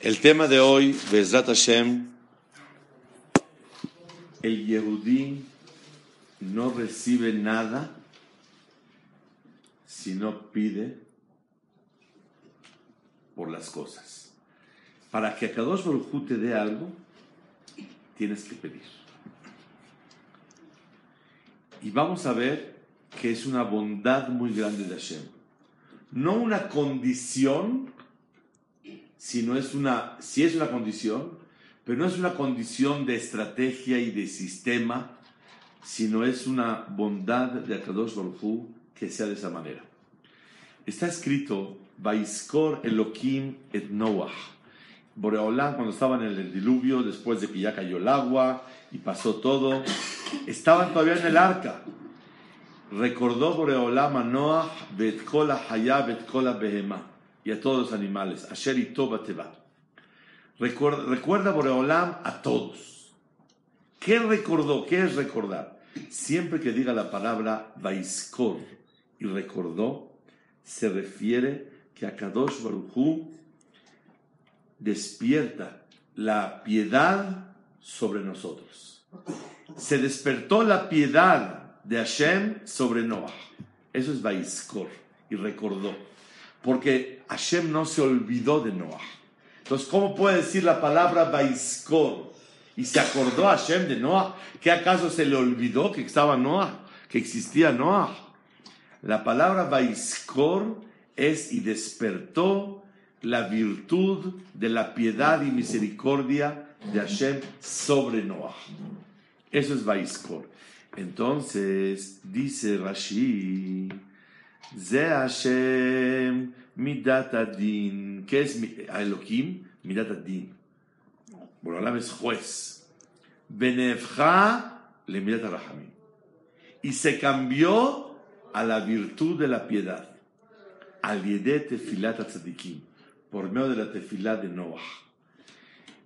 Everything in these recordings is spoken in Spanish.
El tema de hoy, Bezrat Hashem, el Yehudí no recibe nada si no pide por las cosas. Para que a Kadosh Baruj te dé algo, tienes que pedir. Y vamos a ver que es una bondad muy grande de Hashem. No una condición, sino es una, si es una condición, pero no es una condición de estrategia y de sistema, sino es una bondad de Akadosh Baruj que sea de esa manera. Está escrito, Vaiskor Elohim et Noah. Boreolam, cuando estaban en el diluvio, después de que ya cayó el agua y pasó todo, estaban todavía en el arca. Recordó Boreolam a Noah, Betkola Haya, Betkola Behema, y a todos los animales, Asher y Toba Teba. Recuerda, recuerda Boreolam a todos. ¿Qué recordó? ¿Qué es recordar? Siempre que diga la palabra Vaiskor y recordó, se refiere que a Kadosh Baruchu despierta la piedad sobre nosotros. Se despertó la piedad de Hashem sobre Noah. Eso es Vaiskor y recordó. Porque Hashem no se olvidó de Noah. Entonces, ¿cómo puede decir la palabra Vaiskor? Y se acordó Hashem de Noah. ¿Qué acaso se le olvidó que estaba Noah? Que existía Noah. La palabra Vaiskor es y despertó la virtud de la piedad y misericordia de Hashem sobre Noah. Eso es Vaiskor. Entonces, dice Rashi, Ze Hashem midat adin. ¿Qué es Elohim? Midat adin. Borolam es juez. Benefja le midat rahamim. Y se cambió a la virtud de la piedad. Al tefilat tzadikim. Por medio de la tefilá de Noah.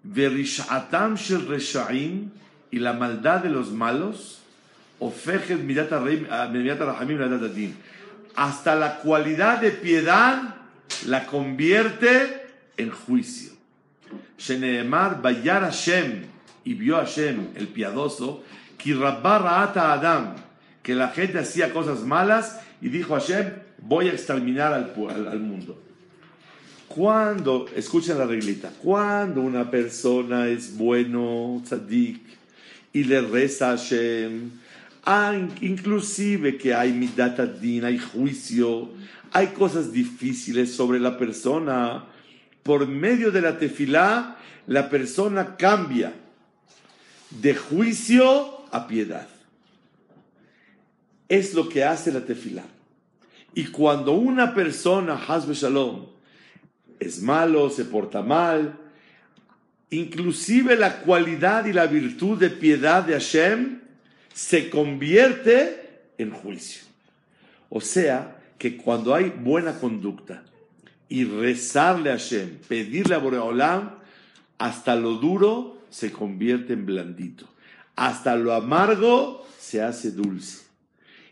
Verishatam shel reshaim. Y la maldad de los malos. Ofejet midat rahamim. Hasta la cualidad de piedad la convierte en juicio. Sheneemar Bayar Hashem y vio Hashem, el piadoso, que ata Adam, que la gente hacía cosas malas y dijo Hashem, voy a exterminar al, mundo. Cuando, escuchen la reglita, cuando una persona es bueno, tzadik, y le reza a Hashem, inclusive que hay midat adin, hay juicio, hay cosas difíciles sobre la persona, por medio de la tefilá, la persona cambia de juicio a piedad. Es lo que hace la tefilá. Y cuando una persona, Hasbe Shalom, es malo, se porta mal, inclusive la cualidad y la virtud de piedad de Hashem se convierte en juicio. O sea, que cuando hay buena conducta y rezarle a Hashem, pedirle a Boreolam, hasta lo duro se convierte en blandito. Hasta lo amargo se hace dulce.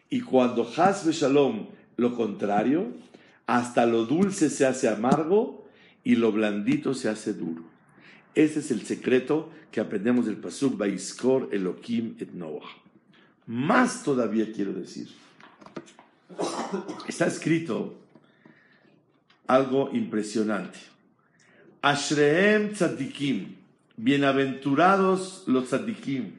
Y cuando Hasbe Shalom, lo contrario, hasta lo dulce se hace amargo y lo blandito se hace duro. Ese es el secreto que aprendemos del Pasuk Baiskor Elohim et Noah. Más todavía quiero decir. Está escrito algo impresionante. Ashreem tzadikim, bienaventurados los tzadikim,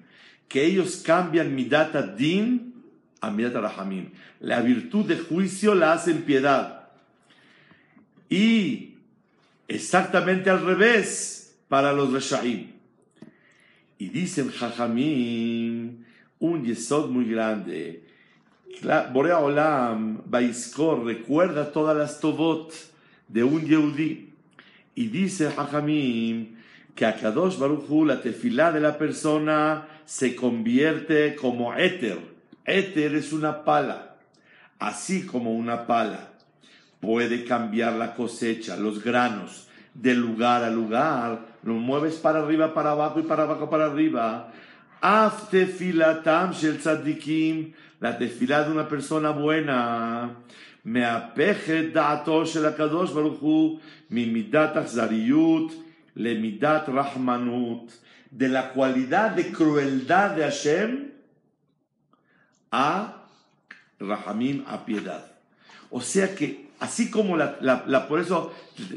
que ellos cambian midat din a midat rahamim. La virtud de juicio la hacen piedad. Y exactamente al revés para los reshaim. Y dicen jajamim, un yesod muy grande. Borea Olam, Baiskor, recuerda todas las tobot de un Yehudi Y dice Hajamim que a Kadosh Baruchu la tefilá de la persona se convierte como éter. Éter es una pala, así como una pala puede cambiar la cosecha, los granos, de lugar a lugar, lo mueves para arriba, para abajo y para abajo, para arriba. Af tefilatam shel tzadikim, la tefilá de una persona buena. Me apeje da'ato shel akadosh baruchu, mi midat achzariyut, le midat rahmanut. De la cualidad de crueldad de Hashem a rahamim, a piedad. O sea que Así como la, por eso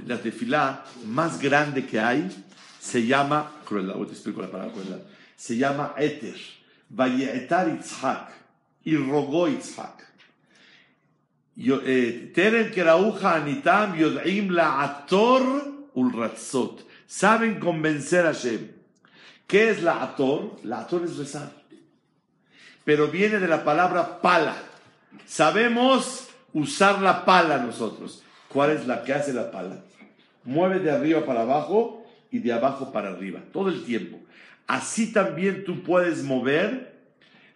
la tefilá más grande que hay se llama, crueldad, te explico la palabra crueldad, se llama Eter, Vayetar Itzhak, y rogó Itzhak. Eh, Teren kerauja anitam yod'im la ator ulratzot. Saben convencer a Hashem. ¿Qué es la ator? La ator es rezar. Pero viene de la palabra pala. Sabemos usar la pala nosotros. ¿Cuál es la que hace la pala? Mueve de arriba para abajo y de abajo para arriba, todo el tiempo. Así también tú puedes mover,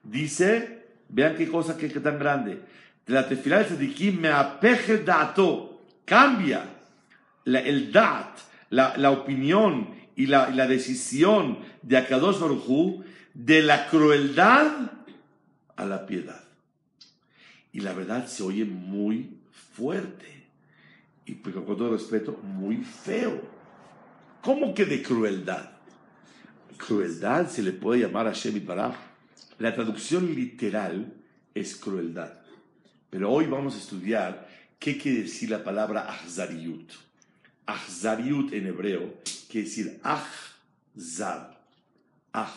dice, vean qué cosa que, tan grande. La tefilá de me apeje dato, cambia el dat, la, opinión y la, decisión de Akadosh Baruj de la crueldad a la piedad. Y la verdad se oye muy fuerte. Y con todo respeto, muy feo. ¿Cómo que de crueldad? Crueldad se le puede llamar a Shemi Baraj. La traducción literal es crueldad. Pero hoy vamos a estudiar qué quiere decir la palabra ahzariut. Ahzariut en hebreo quiere decir ahzar. Ah.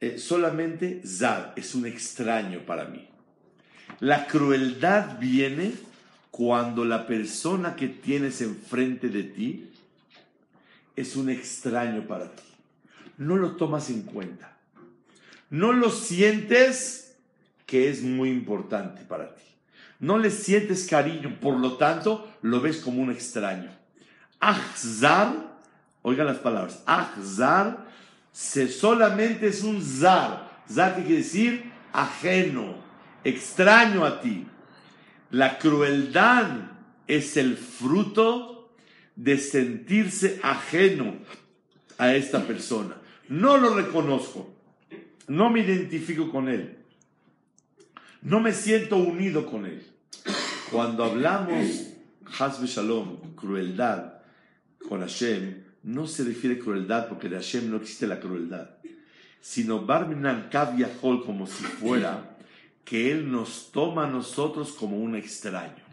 Eh, solamente zar es un extraño para mí. La crueldad viene cuando la persona que tienes enfrente de ti es un extraño para ti. No lo tomas en cuenta. No lo sientes que es muy importante para ti. No le sientes cariño, por lo tanto lo ves como un extraño. Ahzar, oigan las palabras, Ahzar se solamente es un zar. Zar quiere decir ajeno extraño a ti. La crueldad es el fruto de sentirse ajeno a esta persona. No lo reconozco, no me identifico con él, no me siento unido con él. Cuando hablamos, Hasbe Shalom, crueldad con Hashem, no se refiere crueldad porque de Hashem no existe la crueldad, sino Barminan Kaviahol como si fuera que Él nos toma a nosotros como un extraño.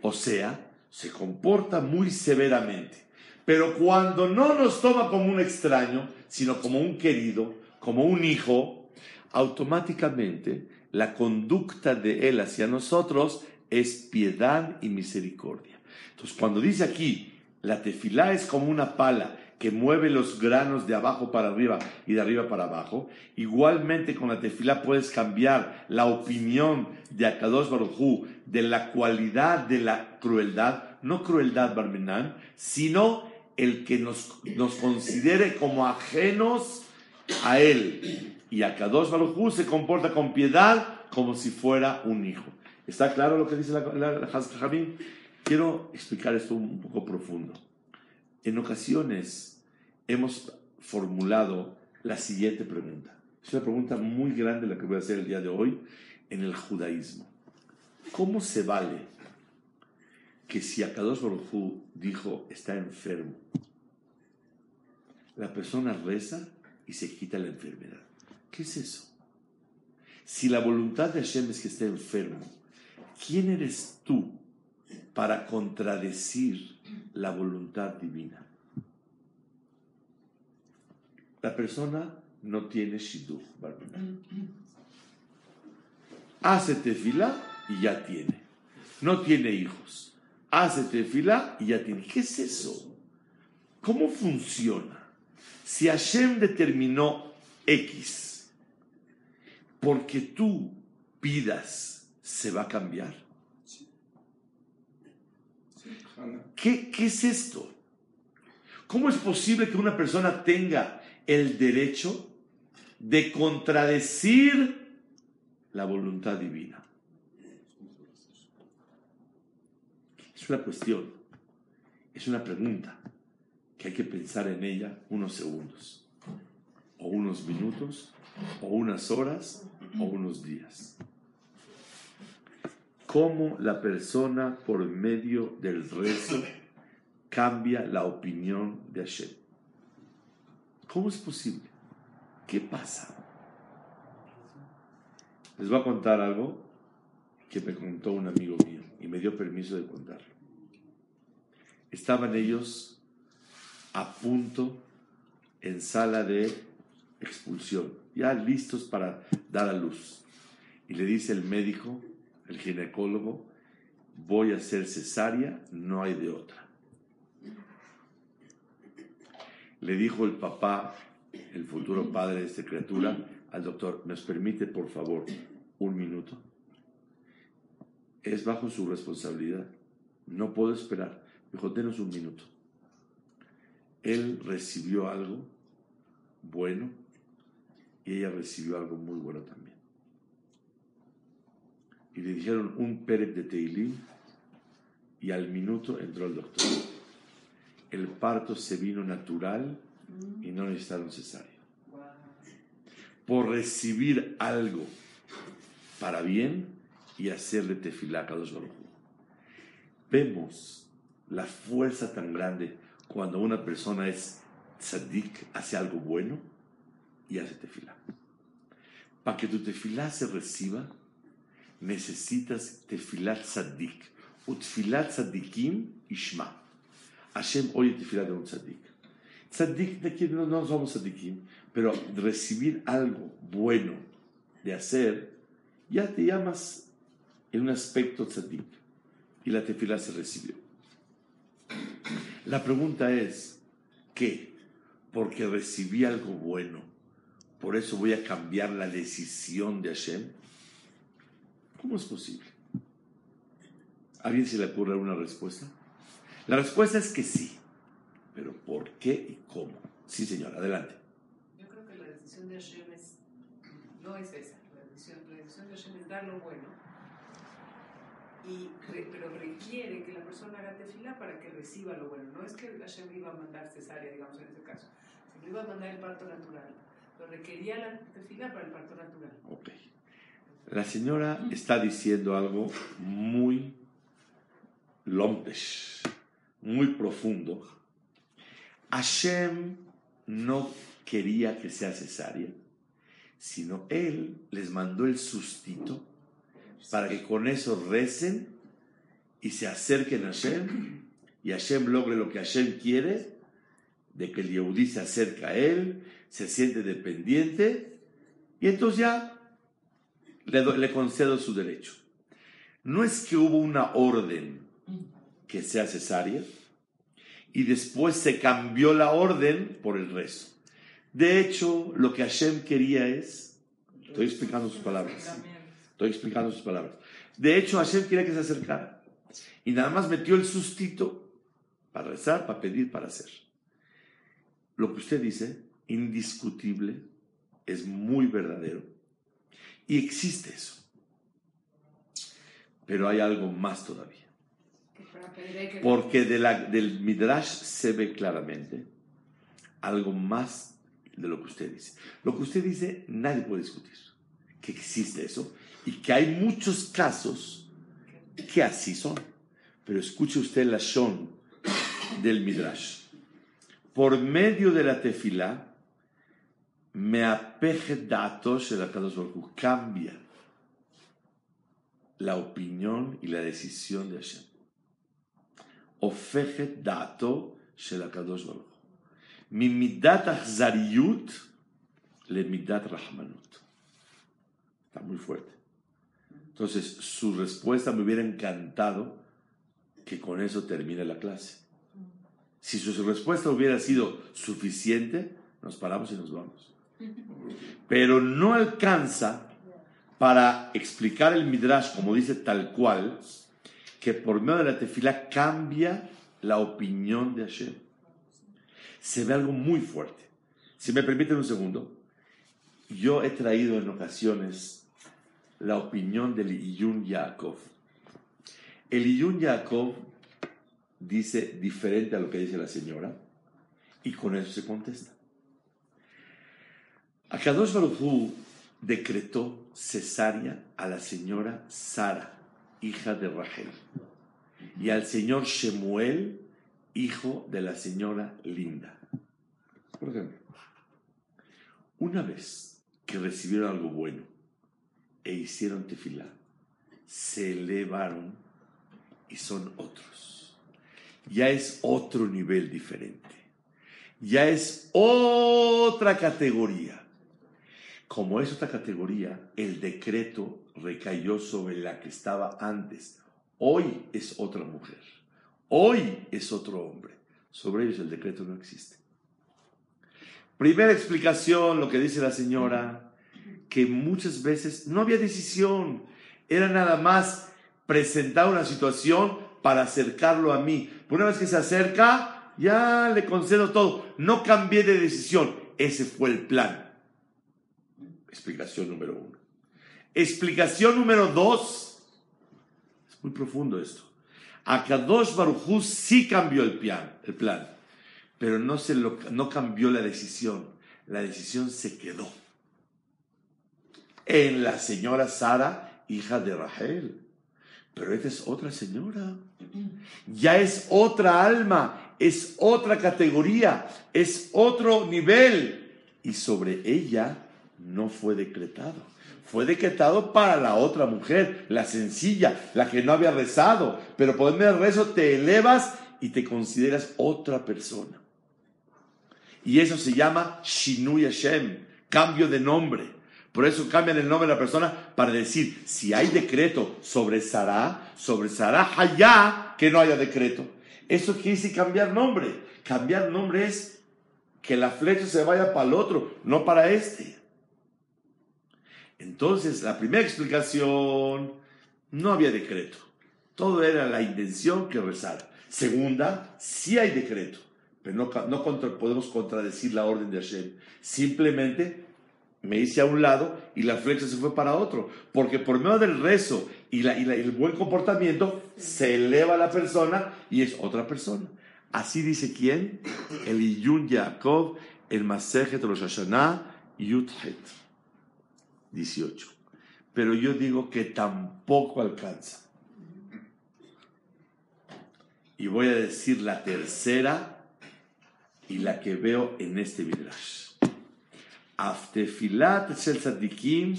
O sea, se comporta muy severamente. Pero cuando no nos toma como un extraño, sino como un querido, como un hijo, automáticamente la conducta de Él hacia nosotros es piedad y misericordia. Entonces, cuando dice aquí, la tefilá es como una pala que mueve los granos de abajo para arriba y de arriba para abajo. Igualmente con la tefila puedes cambiar la opinión de Akadosh Barujú de la cualidad de la crueldad, no crueldad Barmenán, sino el que nos considere como ajenos a él. Y Akadosh Barujú se comporta con piedad como si fuera un hijo. ¿Está claro lo que dice la, la, Quiero explicar esto un poco profundo. En ocasiones, hemos formulado la siguiente pregunta. Es una pregunta muy grande la que voy a hacer el día de hoy en el judaísmo. ¿Cómo se vale que si Akadosh Baruj dijo está enfermo, la persona reza y se quita la enfermedad? ¿Qué es eso? Si la voluntad de Hashem es que esté enfermo, ¿quién eres tú para contradecir la voluntad divina? la persona no tiene shidduch Hace tefila y ya tiene. No tiene hijos. Hace tefila y ya tiene. ¿Qué es eso? ¿Cómo funciona? Si Hashem determinó X, porque tú pidas, ¿se va a cambiar? ¿Qué, ¿Qué, es esto? ¿Cómo es posible que una persona tenga el derecho de contradecir la voluntad divina? Es una cuestión, es una pregunta que hay que pensar en ella unos segundos, o unos minutos, o unas horas, o unos días. ¿Cómo la persona por medio del rezo cambia la opinión de Hashem. ¿Cómo es posible? ¿Qué pasa? Les voy a contar algo que me contó un amigo mío y me dio permiso de contarlo. Estaban ellos a punto en sala de expulsión, ya listos para dar a luz. Y le dice el médico, el ginecólogo, voy a hacer cesárea, no hay de otra. Le dijo el papá, el futuro padre de esta criatura, al doctor, ¿nos permite por favor un minuto? Es bajo su responsabilidad. No puedo esperar. Dijo, denos un minuto. Él recibió algo bueno y ella recibió algo muy bueno también. Y le dijeron un Pérez de Teilín y al minuto entró el doctor el parto se vino natural y no necesitaron cesárea. Por recibir algo para bien y hacerle tefilá a Vemos la fuerza tan grande cuando una persona es tzadik, hace algo bueno y hace tefilá. Para que tu tefilá se reciba, necesitas tefilá tzadik. Utfilat tzadikim ishma. Hashem oye tefilá de un tzadik. Tzadik no, no somos tzadikim, pero recibir algo bueno de hacer, ya te llamas en un aspecto tzadik. Y la tefilá se recibió. La pregunta es, ¿qué? Porque recibí algo bueno, por eso voy a cambiar la decisión de Hashem. ¿Cómo es posible? ¿A alguien se le ocurre una respuesta? La respuesta es que sí. Pero ¿por qué y cómo? Sí, señor, adelante. Yo creo que la decisión de Hashem no es esa. La decisión, la decisión de Hashem es dar lo bueno. Y, pero requiere que la persona haga tefila para que reciba lo bueno. No es que Hashem iba a mandar cesárea, digamos en este caso. Se iba a mandar el parto natural. Pero requería la tefila para el parto natural. Ok. La señora está diciendo algo muy lompesh muy profundo, Hashem no quería que sea cesárea, sino Él les mandó el sustito para que con eso recen y se acerquen a Hashem y Hashem logre lo que Hashem quiere, de que el Yehudí se acerca a Él, se siente dependiente y entonces ya le, le concedo su derecho. No es que hubo una orden que sea cesárea, y después se cambió la orden por el rezo. De hecho, lo que Hashem quería es, estoy explicando sus palabras, estoy explicando sus palabras. De hecho, Hashem quería que se acercara y nada más metió el sustito para rezar, para pedir, para hacer. Lo que usted dice, indiscutible, es muy verdadero y existe eso. Pero hay algo más todavía. Porque del Midrash se ve claramente algo más de lo que usted dice. Lo que usted dice nadie puede discutir, que existe eso y que hay muchos casos que así son. Pero escuche usted la shon del Midrash. Por medio de la tefila, me apeje datos el cambia la opinión y la decisión de Hashem. הופכת דעתו של הקדוש ברוך הוא. ממידת אכזריות למידת רחמנות. Está muy fuerte. Entonces, su respuesta me hubiera encantado que con eso termine la clase. Si su respuesta hubiera sido suficiente, nos paramos y nos vamos. Pero no alcanza para explicar el Midrash como dice tal cual, que por medio de la tefila cambia la opinión de Hashem. se ve algo muy fuerte. Si me permiten un segundo, yo he traído en ocasiones la opinión del Iyun Yaakov. El Iyun Yaakov dice diferente a lo que dice la señora y con eso se contesta. Akadosh Baruj decretó cesárea a la señora Sara, hija de Rachel, y al señor Shemuel, hijo de la señora Linda. Por ejemplo, una vez que recibieron algo bueno e hicieron tefilá, se elevaron y son otros. Ya es otro nivel diferente. Ya es otra categoría. Como es otra categoría, el decreto recayó sobre la que estaba antes. Hoy es otra mujer. Hoy es otro hombre. Sobre ellos el decreto no existe. Primera explicación, lo que dice la señora, que muchas veces no había decisión. Era nada más presentar una situación para acercarlo a mí. Una vez que se acerca, ya le concedo todo. No cambié de decisión. Ese fue el plan. Explicación número uno. Explicación número dos. Es muy profundo esto. Akadosh Barujú sí cambió el plan, el plan pero no, se no cambió la decisión. La decisión se quedó en la señora Sara, hija de Rachel. Pero esta es otra señora. Ya es otra alma, es otra categoría, es otro nivel. Y sobre ella no fue decretado. Fue decretado para la otra mujer, la sencilla, la que no había rezado. Pero por del rezo te elevas y te consideras otra persona. Y eso se llama Shinui Hashem, cambio de nombre. Por eso cambian el nombre de la persona para decir, si hay decreto sobre Sarah, sobre Sarah Hayá, que no haya decreto. Eso quiere decir cambiar nombre. Cambiar nombre es que la flecha se vaya para el otro, no para este. Entonces, la primera explicación, no había decreto. Todo era la intención que rezara. Segunda, sí hay decreto, pero no podemos contradecir la orden de Hashem. Simplemente me hice a un lado y la flecha se fue para otro. Porque por medio del rezo y, el buen comportamiento se eleva la persona y es otra persona. Así dice quién? El Iyun Yaakov, el Masejet Rosh Hashanah, Yudhet. 18. Pero yo digo que tampoco alcanza. Y voy a decir la tercera y la que veo en este Midrash. Shel tzadikim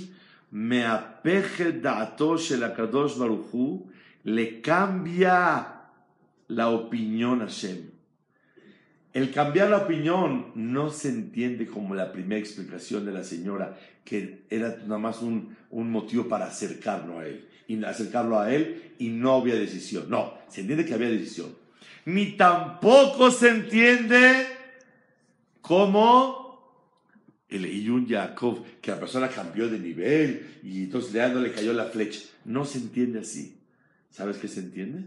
meapeje da'ato shel akadosh baruchu le cambia la opinión a Hashem. El cambiar la opinión no se entiende como la primera explicación de la señora, que era nada más un, un motivo para acercarlo a él, y acercarlo a él y no había decisión. No, se entiende que había decisión. Ni tampoco se entiende como el Iyun Yaakov, que la persona cambió de nivel y entonces le le cayó la flecha. No se entiende así. ¿Sabes qué se entiende?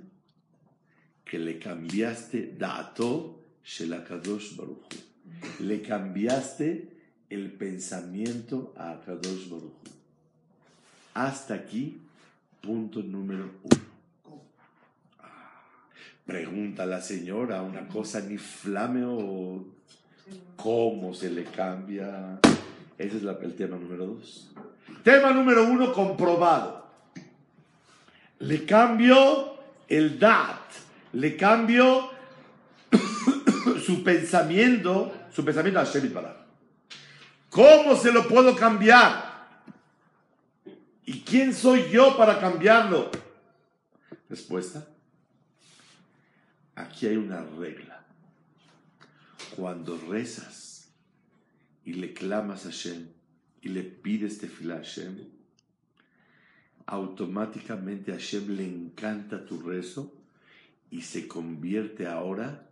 Que le cambiaste dato Shelakadosh Baruch. Le cambiaste el pensamiento a Kadosh Baruch. Hasta aquí, punto número uno. Pregunta la señora, una cosa ni flame o cómo se le cambia. Ese es el tema número dos. Tema número uno, comprobado. Le cambio el dat, le cambio su pensamiento, su pensamiento a Hashem ¿Cómo se lo puedo cambiar? ¿Y quién soy yo para cambiarlo? Respuesta. Aquí hay una regla. Cuando rezas y le clamas a Hashem y le pides tefilá a Hashem, automáticamente a Hashem le encanta tu rezo y se convierte ahora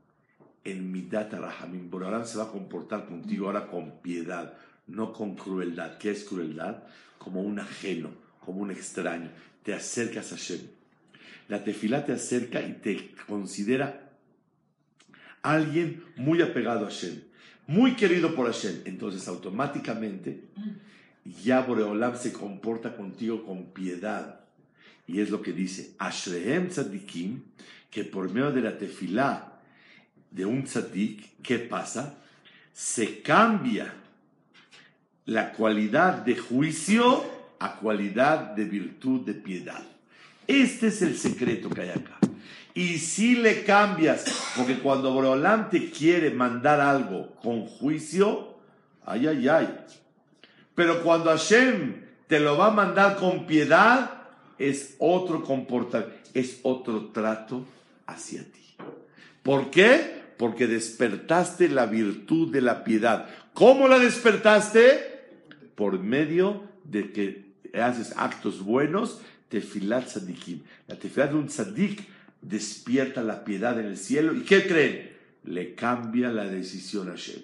en Midat Rahamim. ahora se va a comportar contigo ahora con piedad, no con crueldad. ¿Qué es crueldad? Como un ajeno, como un extraño. Te acercas a Hashem. La tefilá te acerca y te considera alguien muy apegado a Hashem, muy querido por Hashem. Entonces automáticamente ya Boreolam se comporta contigo con piedad. Y es lo que dice, Ashrehem tzadikim, que por medio de la tefilá de un tzadik, ¿qué pasa? Se cambia la cualidad de juicio a cualidad de virtud de piedad. Este es el secreto que hay acá. Y si le cambias, porque cuando Boreolam te quiere mandar algo con juicio, ay, ay, ay. Pero cuando Hashem te lo va a mandar con piedad, es otro comportamiento, es otro trato hacia ti. ¿Por qué? Porque despertaste la virtud de la piedad. ¿Cómo la despertaste? Por medio de que haces actos buenos, tefilat tzadikim. La tefilat de un tzadik despierta la piedad en el cielo. ¿Y qué creen? Le cambia la decisión a Hashem.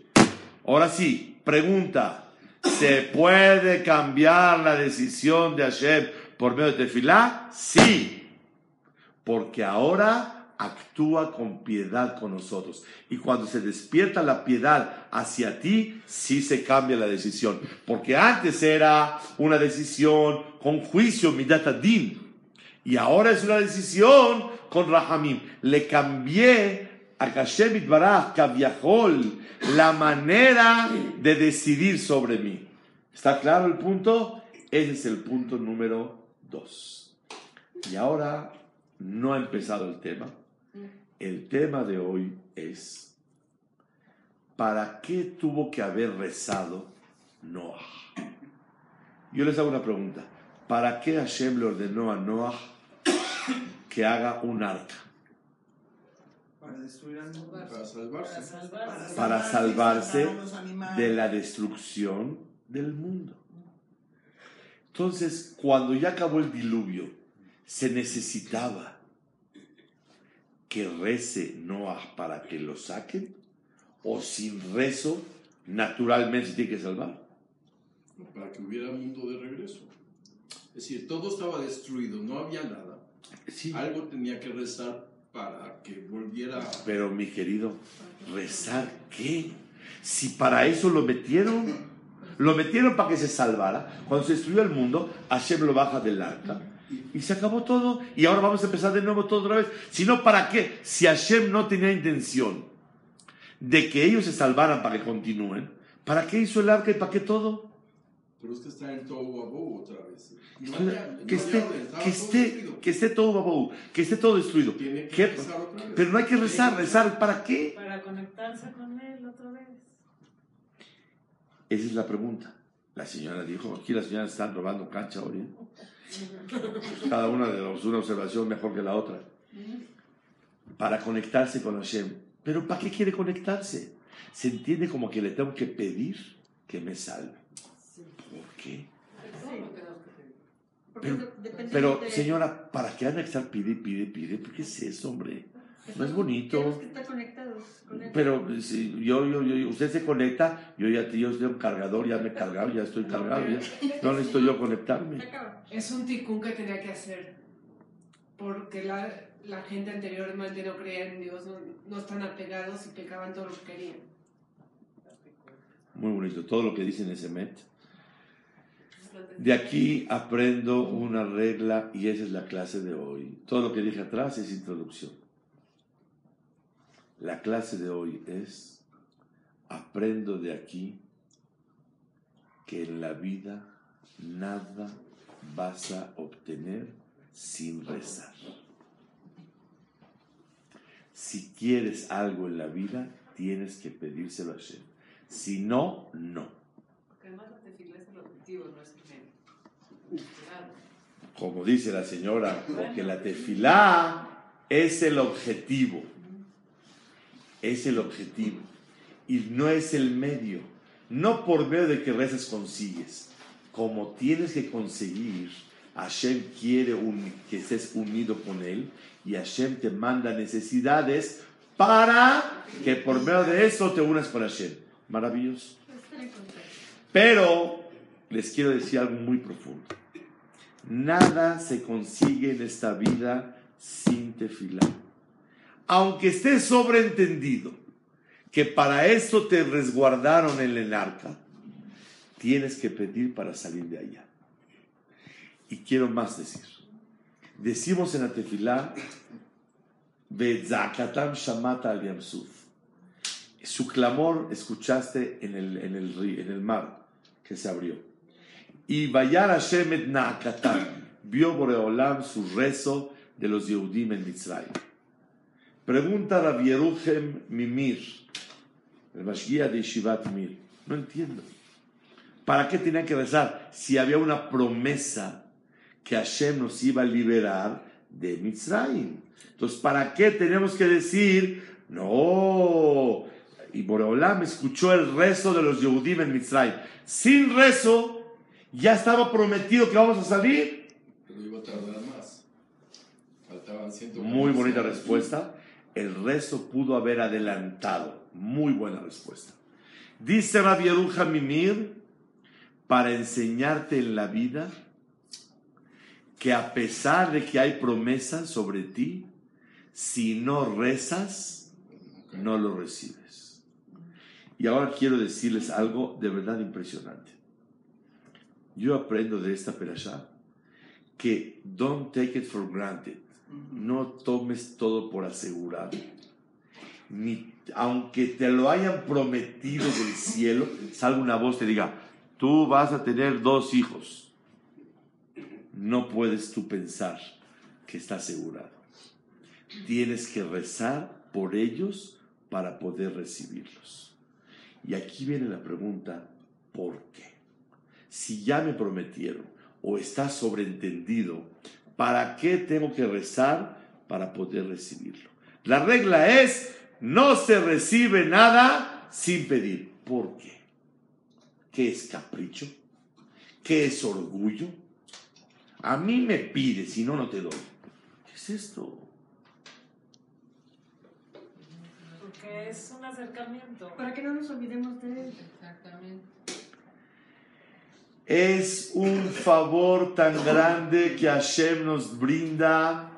Ahora sí, pregunta. ¿Se puede cambiar la decisión de Hashem por medio de tefilá? Sí, porque ahora actúa con piedad con nosotros. Y cuando se despierta la piedad hacia ti, sí se cambia la decisión. Porque antes era una decisión con juicio, midatadim. Y ahora es una decisión con rahamim. Le cambié a Hashem Itbaraj, Kaviahol, la manera de decidir sobre mí. ¿Está claro el punto? Ese es el punto número dos. Y ahora no ha empezado el tema. El tema de hoy es, ¿para qué tuvo que haber rezado Noah? Yo les hago una pregunta. ¿Para qué Hashem le ordenó a Noah que haga un arca? Para destruir al mundo. Para salvarse. Para salvarse de la destrucción del mundo. Entonces, cuando ya acabó el diluvio, se necesitaba que rece Noah para que lo saquen, o sin rezo, naturalmente se tiene que salvar. Para que hubiera mundo de regreso. Es decir, todo estaba destruido, no había nada. Sí. Algo tenía que rezar para que volviera. Pero mi querido, ¿rezar qué? Si para eso lo metieron, lo metieron para que se salvara. Cuando se destruyó el mundo, Hashem lo baja del arca y se acabó todo. Y ahora vamos a empezar de nuevo todo otra vez. Si no, ¿para qué? Si Hashem no tenía intención de que ellos se salvaran para que continúen, ¿para qué hizo el arca y para qué todo? Pero es que está en todo otra vez. No había- que, no esté, había que, esté, destruido. que esté todo babou, que esté todo destruido. Tiene que ¿Qué? rezar otra vez. Pero no hay que rezar, rezar, ¿para qué? Para conectarse con él otra vez. Esa es la pregunta. La señora dijo, aquí las señoras están robando cancha hoy. ¿eh? Cada una de los una observación mejor que la otra. Para conectarse con Hashem. Pero ¿para qué quiere conectarse? Se entiende como que le tengo que pedir que me salve. ¿Por qué? Todo lo tenemos que pedir. Pero, depende pero, de- señora, ¿para qué van a estar pide, pide, pide? ¿Por qué es eso, hombre? No es bonito. Tenemos que estar conectados con él. Pero si yo, yo, yo, usted se conecta, yo ya yo soy un cargador, ya me he cargado, ya estoy cargado, ya. No necesito yo conectarme. Es un ticún que tenía que hacer. Porque la, la gente anteriormente no creía en Dios, no, no están apegados y pecaban todo lo que querían. Muy bonito, todo lo que dice en ese met. De aquí aprendo una regla y esa es la clase de hoy. Todo lo que dije atrás es introducción. La clase de hoy es, aprendo de aquí que en la vida nada vas a obtener sin rezar. Si quieres algo en la vida, tienes que pedírselo a Hashem. Si no, no. Porque además la tefila es el objetivo, no es el. Como dice la señora, porque la tefilá es el objetivo. Es el objetivo. Y no es el medio. No por medio de que rezas consigues. Como tienes que conseguir, Hashem quiere un- que estés unido con Él y Hashem te manda necesidades para que por medio de eso te unas con Hashem. Maravilloso. Pero les quiero decir algo muy profundo. Nada se consigue en esta vida sin tefilá. Aunque esté sobreentendido que para eso te resguardaron en el arca, tienes que pedir para salir de allá. Y quiero más decir. Decimos en la tefilá. Su clamor escuchaste en el, en el, en el mar que se abrió. Y Bayar Hashem et vio Boreolam su rezo de los Yehudim en Mitzrayim. Pregunta Rabbi Yeruchem Mimir, el Mashguía de Shivat Mir. No entiendo. ¿Para qué tenían que rezar si había una promesa que Hashem nos iba a liberar de Mitzrayim? Entonces, ¿para qué tenemos que decir, no? Boreolam escuchó el rezo de los Yehudim en Mitzrayim. Sin rezo, ya estaba prometido que vamos a salir. Pero iba a tardar más. Faltaban Muy bonita respuesta. El rezo pudo haber adelantado. Muy buena respuesta. Dice Rabbi Yeruja Mimir, para enseñarte en la vida que a pesar de que hay promesas sobre ti, si no rezas, no lo recibes. Y ahora quiero decirles algo de verdad impresionante. Yo aprendo de esta perashá que don't take it for granted. No tomes todo por asegurado. Ni, aunque te lo hayan prometido del cielo, salga una voz y te diga, tú vas a tener dos hijos. No puedes tú pensar que está asegurado. Tienes que rezar por ellos para poder recibirlos. Y aquí viene la pregunta, ¿por qué? Si ya me prometieron o está sobreentendido, ¿para qué tengo que rezar para poder recibirlo? La regla es, no se recibe nada sin pedir. ¿Por qué? ¿Qué es capricho? ¿Qué es orgullo? A mí me pides, si no, no te doy. ¿Qué es esto? Porque es un acercamiento. Para que no nos olvidemos de él. Exactamente. Es un favor tan grande que Hashem nos brinda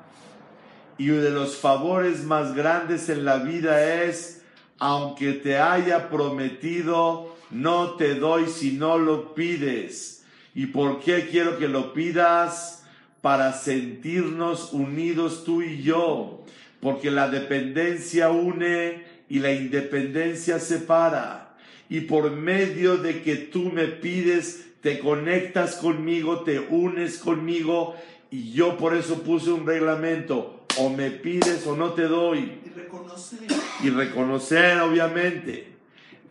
y uno de los favores más grandes en la vida es, aunque te haya prometido, no te doy si no lo pides. ¿Y por qué quiero que lo pidas? Para sentirnos unidos tú y yo, porque la dependencia une y la independencia separa. Y por medio de que tú me pides, te conectas conmigo, te unes conmigo y yo por eso puse un reglamento, o me pides o no te doy. Y reconocer. Y reconocer, obviamente.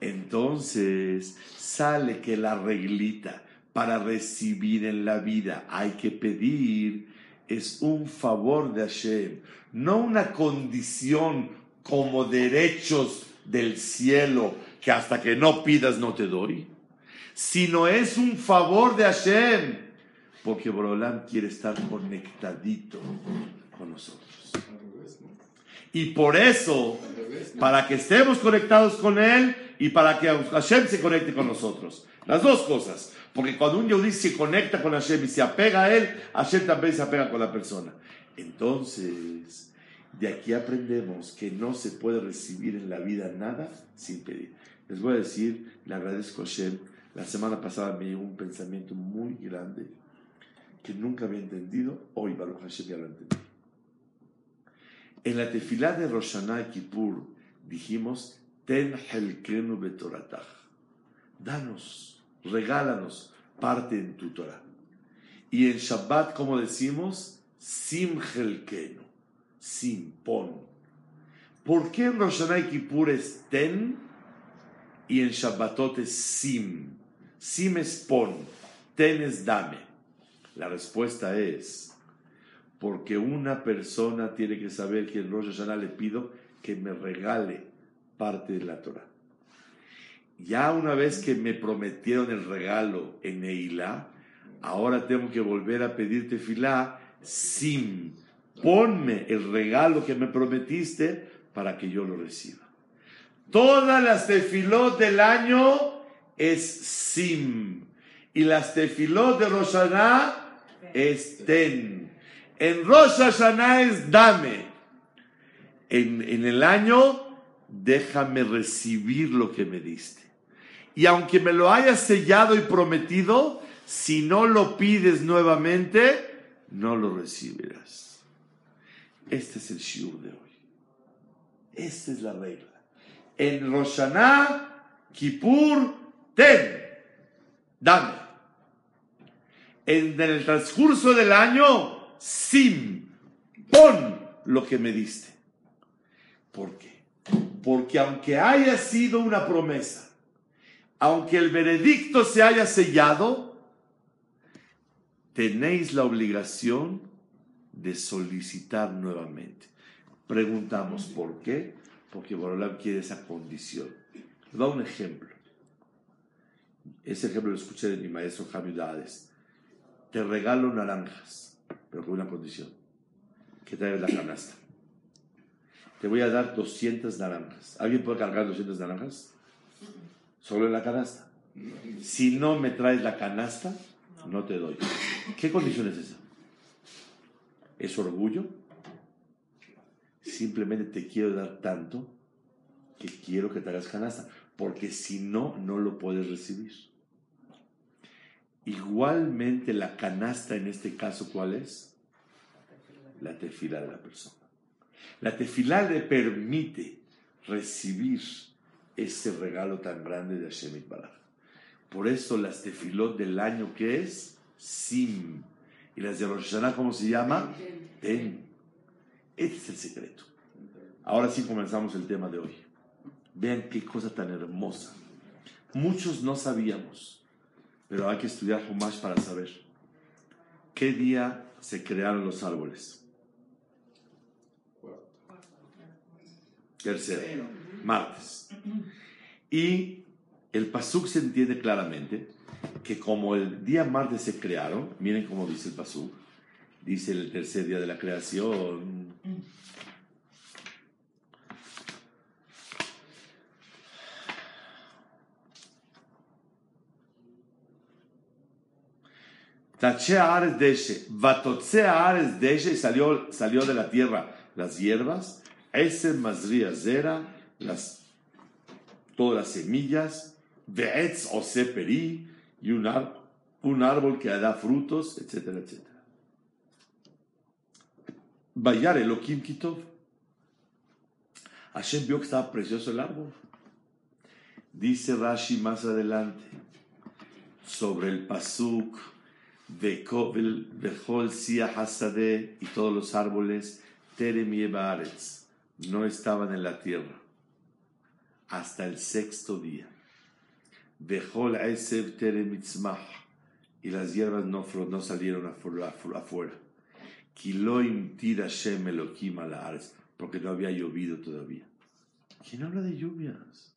Entonces sale que la reglita para recibir en la vida hay que pedir es un favor de Hashem, no una condición como derechos del cielo que hasta que no pidas no te doy sino es un favor de Hashem, porque Borolam quiere estar conectadito con nosotros. Y por eso, para que estemos conectados con Él y para que Hashem se conecte con nosotros. Las dos cosas. Porque cuando un Yehudi se conecta con Hashem y se apega a Él, Hashem también se apega con la persona. Entonces, de aquí aprendemos que no se puede recibir en la vida nada sin pedir. Les voy a decir, le agradezco a Hashem la semana pasada me llegó un pensamiento muy grande que nunca había entendido. Hoy, Baruch Hashem, ya lo entendí. En la tefilá de Roshaná y Kippur dijimos, Ten helkenu betoratach. Danos, regálanos parte en tu Torah. Y en Shabbat, como decimos, Sim helkenu. Sim, pon. ¿Por qué en Roshaná y Kippur es ten y en Shabbatot es sim? Si me pon, tenes dame. La respuesta es, porque una persona tiene que saber que en Rosh Hashanah le pido que me regale parte de la Torah. Ya una vez que me prometieron el regalo en Neilá, ahora tengo que volver a pedirte filá, sim, ponme el regalo que me prometiste para que yo lo reciba. Todas las tefilot del año es Sim. Y las tefilot de Rosh es Ten. En Rosh es Dame. En, en el año, déjame recibir lo que me diste. Y aunque me lo hayas sellado y prometido, si no lo pides nuevamente, no lo recibirás. Este es el shiur de hoy. Esta es la regla. En Roshaná, Kippur, ten, dame. En el transcurso del año, sim, pon lo que me diste. ¿Por qué? Porque aunque haya sido una promesa, aunque el veredicto se haya sellado, tenéis la obligación de solicitar nuevamente. Preguntamos por qué, porque Borolam quiere esa condición. Les doy un ejemplo. Ese ejemplo lo escuché de mi maestro Javier Dades. Te regalo naranjas, pero con una condición. Que traes la canasta. Te voy a dar 200 naranjas. ¿Alguien puede cargar 200 naranjas? Solo en la canasta. Si no me traes la canasta, no te doy. ¿Qué condición es esa? ¿Es orgullo? Simplemente te quiero dar tanto que quiero que te hagas canasta, porque si no, no lo puedes recibir. Igualmente la canasta en este caso, ¿cuál es? La tefila de la persona. La tefila le permite recibir ese regalo tan grande de Hashem Baraj. Por eso las tefilot del año que es Sim. Y las de Rosh Hashanah, ¿cómo se llama? Ten. Este es el secreto. Ahora sí comenzamos el tema de hoy. Vean qué cosa tan hermosa. Muchos no sabíamos, pero hay que estudiar Humash para saber. ¿Qué día se crearon los árboles? Tercero, martes. Y el Pasuk se entiende claramente que como el día martes se crearon, miren cómo dice el Pasuk, dice el tercer día de la creación. Tachea Ares Deshe, Vatotzea Ares Deshe, salió, salió de la tierra las hierbas, ese Mazria Zera, las, todas las semillas, Veetz o Seperi, y un, un árbol que da frutos, etcétera, etcétera. Bayar Elohim Kitov. Hashem vio que estaba precioso el árbol. Dice Rashi más adelante sobre el Pasuk de Bechol Sia Hasadeh y todos los árboles Terem Yebaretz no estaban en la tierra hasta el sexto día. Bechol Esev Terem Itzmach y las hierbas no, no salieron afuera. Kiloim tira Shem Elohim porque no había llovido todavía. ¿Quién habla de lluvias?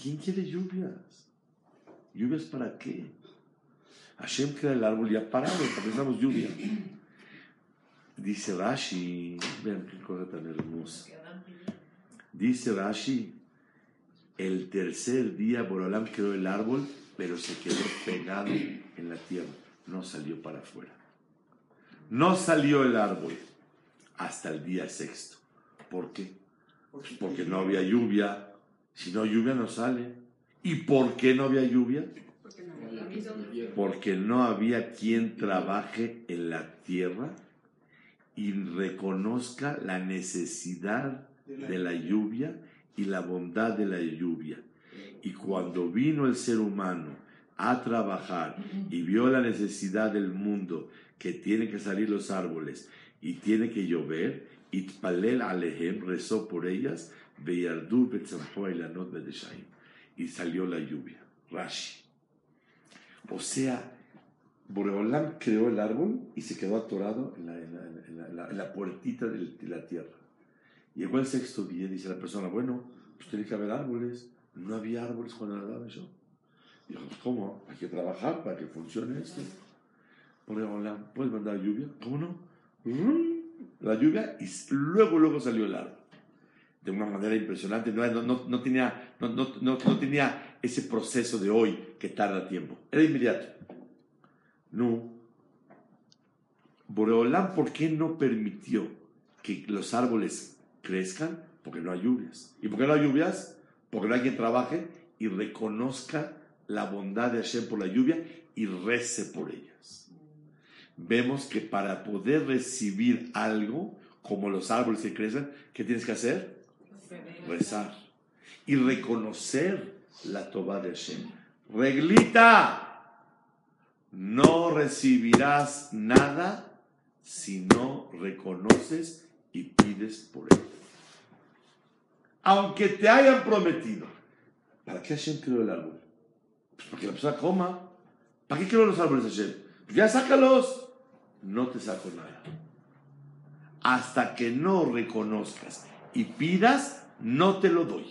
¿Quién quiere lluvias? ¿Lluvias para qué? Hashem crea el árbol ya parado, necesitamos lluvia. Dice Rashi, vean qué cosa tan hermosa. Dice Rashi, el tercer día Borolam creó el árbol, pero se quedó pegado en la tierra, no salió para afuera. No salió el árbol hasta el día sexto. ¿Por qué? Porque no había lluvia. Si no lluvia no sale. ¿Y por qué no había lluvia? Porque no había quien trabaje en la tierra y reconozca la necesidad de la lluvia y la bondad de la lluvia. Y cuando vino el ser humano a trabajar y vio la necesidad del mundo, que tiene que salir los árboles y tiene que llover, Itpalel Alehem rezó por ellas, y. Y salió la lluvia. Rashi. O sea, Boreolam creó el árbol y se quedó atorado en la, en la- en la- en la- en la puertita de la tierra. Llegó el sexto día y dice la persona, bueno, pues tiene que haber árboles. No había árboles cuando nadaba yo. Dijo, ¿cómo? Hay que trabajar para que funcione esto. Boreolam, ¿puedes mandar lluvia? ¿Cómo no? Rum, La lluvia y luego, luego salió el árbol. De una manera impresionante. No, no, no, tenía, no, no, tenía ese proceso de hoy que tarda tiempo. Era inmediato. No. Boreolam, ¿por qué no permitió que los árboles crezcan? Porque no hay lluvias. ¿Y por qué no hay lluvias? Porque no hay quien trabaje y reconozca la bondad de Hashem por la lluvia y rece por ellas. Vemos que para poder recibir algo, como los árboles que crecen, ¿qué tienes que hacer? Rezar. Y reconocer la toba de Hashem. Reglita, no recibirás nada si no reconoces y pides por él. Aunque te hayan prometido. ¿Para qué Hashem creó el árbol? Pues para que la persona coma. ¿Para qué creó los árboles Hashem? Pues ya sácalos. No te saco nada. Hasta que no reconozcas y pidas, no te lo doy.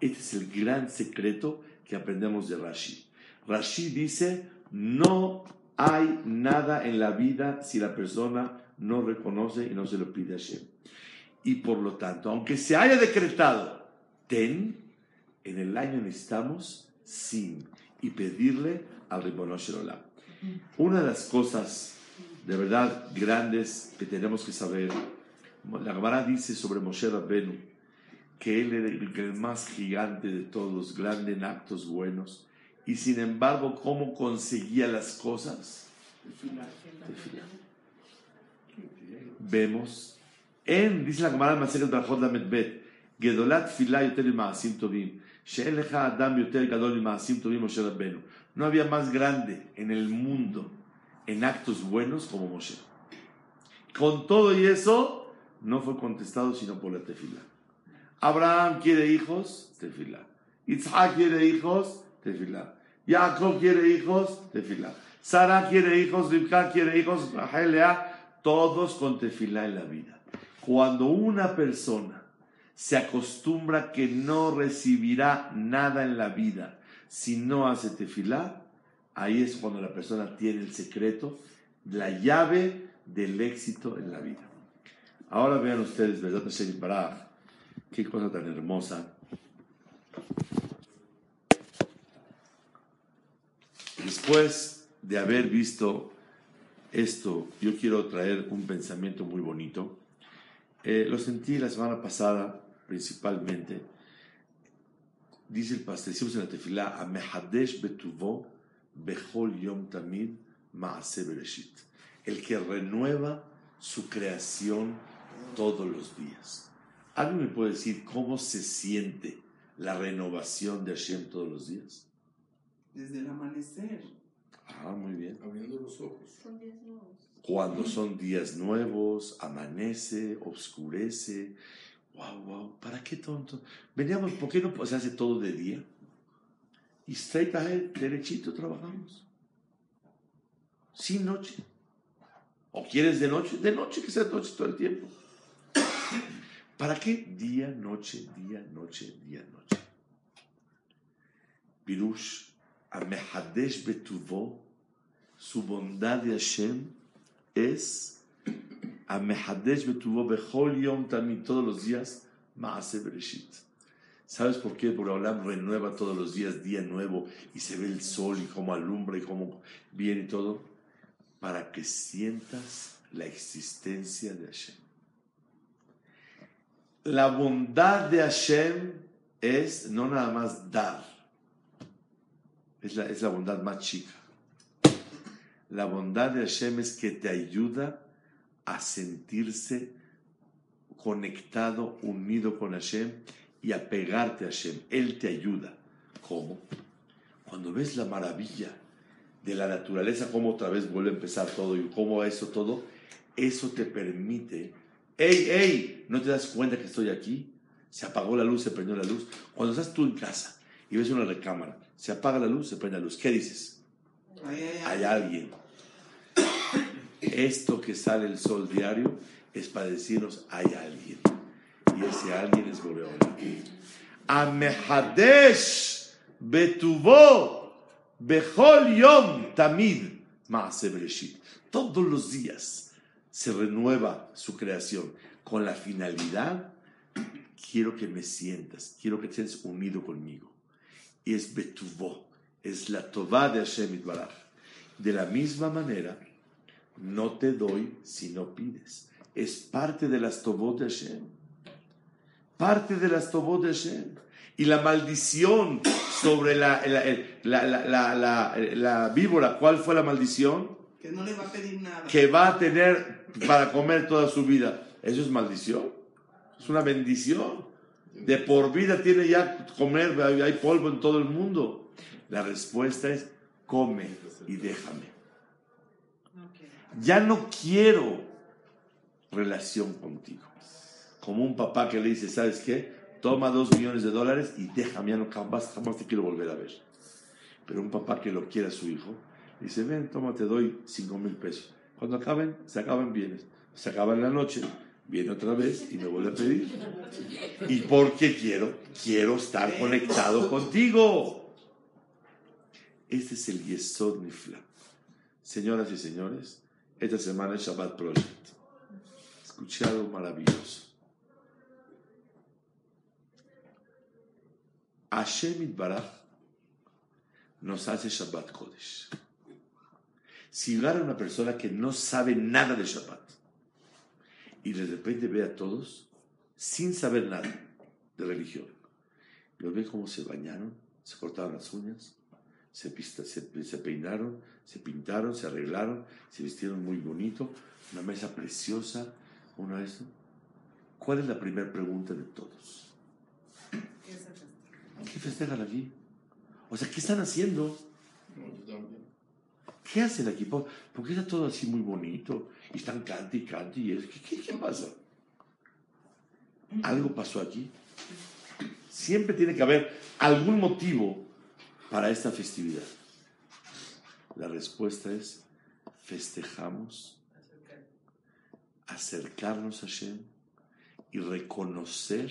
Este es el gran secreto que aprendemos de Rashi. Rashi dice, no hay nada en la vida si la persona no reconoce y no se lo pide a Hashem. Y por lo tanto, aunque se haya decretado, ten, en el año necesitamos sin y pedirle al Olam. Una de las cosas de verdad grandes que tenemos que saber, la Gemara dice sobre Moshe Rabbenu que él era el más gigante de todos, grande en actos buenos, y sin embargo, ¿cómo conseguía las cosas? Tefilá. Vemos en, dice la Gemara Maseret Brachot Lamed Gedolat Tefilá Yoter Maasim Tovim, She'en Adam Yoter Gadol Maasim Tovim Moshe Rabbenu. No había más grande en el mundo en actos buenos como Moshe. Con todo y eso, no fue contestado sino por la tefila. Abraham quiere hijos, tefila. Isaac quiere hijos, tefila. Jacob quiere hijos, tefila. Sara quiere hijos, Rivka quiere hijos, Rahel, Lea, todos con tefila en la vida. Cuando una persona se acostumbra que no recibirá nada en la vida si no hace tefilá, ahí es cuando la persona tiene el secreto, la llave del éxito en la vida. Ahora vean ustedes, ¿verdad? Qué cosa tan hermosa. Después de haber visto esto, yo quiero traer un pensamiento muy bonito. Eh, lo sentí la semana pasada, principalmente. Dice el pastor, decimos en la tefilá, Amehadesh betuvo bechol yom tamid maase bereshit. El que renueva su creación todos los días. ¿Alguien me puede decir cómo se siente la renovación de Hashem todos los días? Desde el amanecer. Ah, muy bien. Abriendo los ojos. Son días nuevos. Cuando son días nuevos, amanece, oscurece. Wow, wow, ¿para qué tonto? Veníamos, ¿por qué no se hace todo de día? Y straight ahead, derechito trabajamos. Sin noche. ¿O quieres de noche? De noche, que sea noche todo el tiempo. ¿Para qué? Día, noche, día, noche, día, noche. Pirush, Amehadesh Betuvo, su bondad de Hashem es Amehadesh Betuvo Bechol Yom también todos los días, Maase Bereshit. ¿Sabes por qué? Porque Olam renueva todos los días, día nuevo, y se ve el sol y cómo alumbra y cómo viene y todo, para que sientas la existencia de Hashem. La bondad de Hashem es no nada más dar, es la, es la bondad más chica. La bondad de Hashem es que te ayuda a sentirse conectado, unido con Hashem y a pegarte a Hashem. Él te ayuda. ¿Cómo? Cuando ves la maravilla de la naturaleza, cómo otra vez vuelve a empezar todo y cómo eso todo, eso te permite. ¡Ey, ey! ¿No te das cuenta que estoy aquí? Se apagó la luz, se prendió la luz. Cuando estás tú en casa y ves una recámara, se apaga la luz, se prende la luz. ¿Qué dices? Ay, ay, ay. Hay alguien. Esto que sale el sol diario es para decirnos hay alguien. Y ese alguien es Boreola. Amehadesh betuvo bechol yom tamid. Todos los días se renueva su creación con la finalidad quiero que me sientas, quiero que estés unido conmigo. Y es betuvo, es la tová de Hashem Itbaraj. De la misma manera, no te doy si no pides. Es parte de las tovot de Hashem. parte de las Tobot de Hashem. Y la maldición sobre la, la, la, la víbora, ¿cuál fue la maldición? Que no le va a pedir nada. Que va a tener para comer toda su vida. ¿Eso es maldición? Es una bendición. De por vida tiene ya comer, hay polvo en todo el mundo. La respuesta es, come y déjame. Ya no quiero relación contigo. Como un papá que le dice, ¿sabes qué? Toma dos millones de dólares y déjame, ya no jamás, jamás te quiero volver a ver. Pero un papá que lo quiere a su hijo, dice, ven, toma, te doy cinco mil pesos. Cuando acaben, se acaban bienes. Se acaba en la noche, viene otra vez y me vuelve a pedir. ¿Y por qué quiero? Quiero estar conectado contigo. Este es el Yesod Nifla. Señoras y señores, esta semana es Shabbat Project. Escuché maravilloso. Hashem Itbaraj nos hace Shabbat Kodesh. Si llegara una persona que no sabe nada de Shabbat y de repente ve a todos sin saber nada de religión, lo ve cómo se bañaron, se cortaron las uñas, se, pista- se, se peinaron, se pintaron, se arreglaron, se vistieron muy bonito, una mesa preciosa, una esto. ¿Cuál es la primera pregunta de todos? ¿Qué es el ¿Qué festejan aquí? O sea, ¿qué están haciendo? No. ¿Qué hacen aquí? ¿Por por qué está todo así muy bonito? Y están cante y eso. ¿Qué, qué, qué pasa? ¿Algo pasó aquí? Siempre tiene que haber algún motivo para esta festividad. La respuesta es, festejamos acercarnos a Hashem y reconocer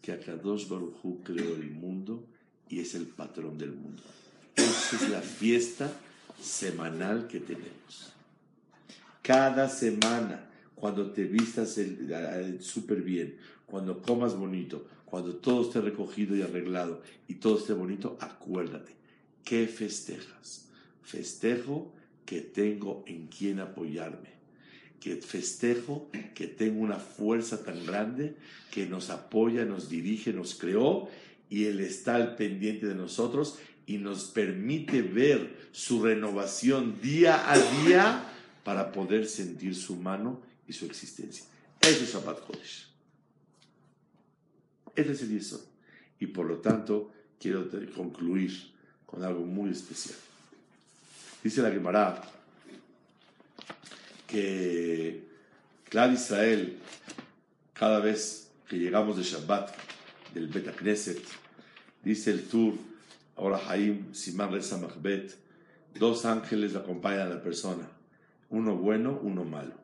que Akadosh Baruj Hu creó el mundo y es el patrón del mundo. Esa es la fiesta semanal que tenemos. Cada semana, cuando te vistas súper bien, cuando comas bonito, cuando todo esté recogido y arreglado y todo esté bonito, acuérdate, ¿qué festejas? Festejo que tengo en quien apoyarme que festejo que tengo una fuerza tan grande que nos apoya, nos dirige, nos creó y Él está al pendiente de nosotros y nos permite ver su renovación día a día para poder sentir su mano y su existencia. Eso es Shabbat Kodesh. Ese es el Yesod. Y por lo tanto, quiero concluir con algo muy especial. Dice la Gemara que Clar Israel, cada vez que llegamos de Shabbat, del Bet Knesset, dice el tour, ahora Haim, Simán Reza Mahbet, dos ángeles acompañan a la persona, uno bueno, uno malo.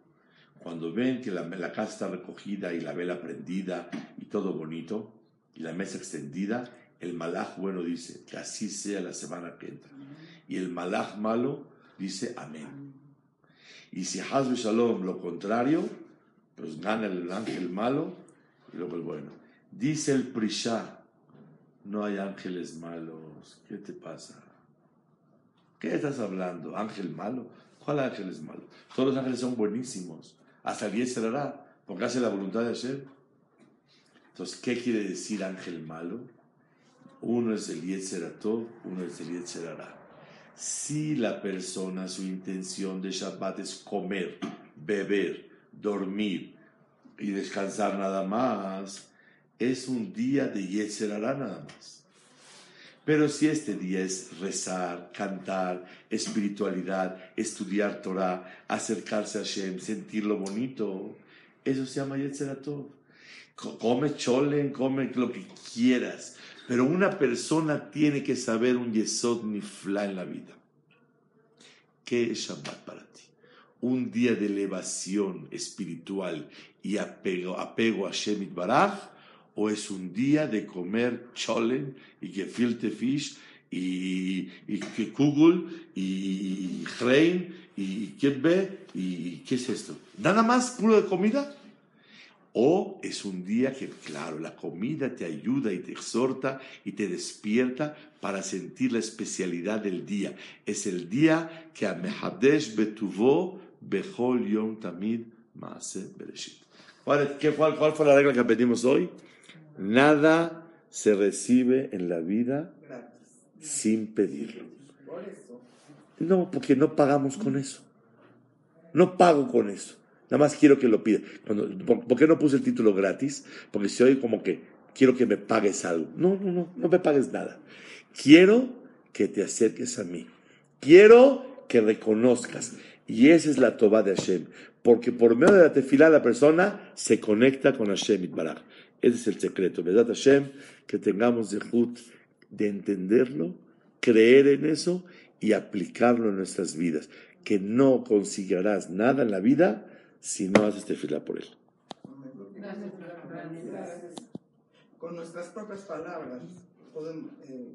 Cuando ven que la, la casa está recogida y la vela prendida y todo bonito, y la mesa extendida, el malaj bueno dice, que así sea la semana que entra. Y el malaj malo dice, amén. Y si Hazbe Shalom lo contrario, pues gana el ángel malo y luego el bueno. Dice el Prisha, no hay ángeles malos. ¿Qué te pasa? ¿Qué estás hablando? ¿Ángel malo? ¿Cuál ángel es malo? Todos los ángeles son buenísimos. Hasta el 10 será, porque hace la voluntad de Hashem. Entonces, ¿qué quiere decir ángel malo? Uno es el Yetzeratov, uno es el Yetzerará. Si la persona, su intención de Shabbat es comer, beber, dormir y descansar nada más, es un día de Yetzerará nada más. Pero si este día es rezar, cantar, espiritualidad, estudiar Torah, acercarse a Hashem, sentir lo bonito, eso se llama Yetzeratov. Co- Come cholen, come lo que quieras, pero una persona tiene que saber un Yesod Nifla en la vida. ¿Qué es Shabbat para ti? Un día de elevación espiritual y apego, apego a Shemit o es un día de comer cholen y gefilte fish y, y kugel y rein y kebbe y qué es esto nada más puro de comida o es un día que, claro, la comida te ayuda y te exhorta y te despierta para sentir la especialidad del día. Es el día que a Mehadesh Betuvo Bechol Yom Tamid Maase Bereshit. ¿Cuál, cuál- cuál fue la regla que aprendimos hoy? Nada se recibe en la vida sin pedirlo. No, porque no pagamos con eso. No pago con eso. Nada más quiero que lo pida. ¿por, por qué no puse el título gratis? Porque si hoy como que quiero que me pagues algo. No, no, no, no me pagues nada. Quiero que te acerques a mí. Quiero que reconozcas. Y esa es la toba de Hashem. Porque por medio de la tefilá la persona se conecta con Hashem Itbaraj. Ese es el secreto. ¿Verdad, Hashem? Que tengamos de de entenderlo, creer en eso y aplicarlo en nuestras vidas. Que no conseguirás nada en la vida si no haces tefilá por él. Con nuestras propias palabras podemos, eh,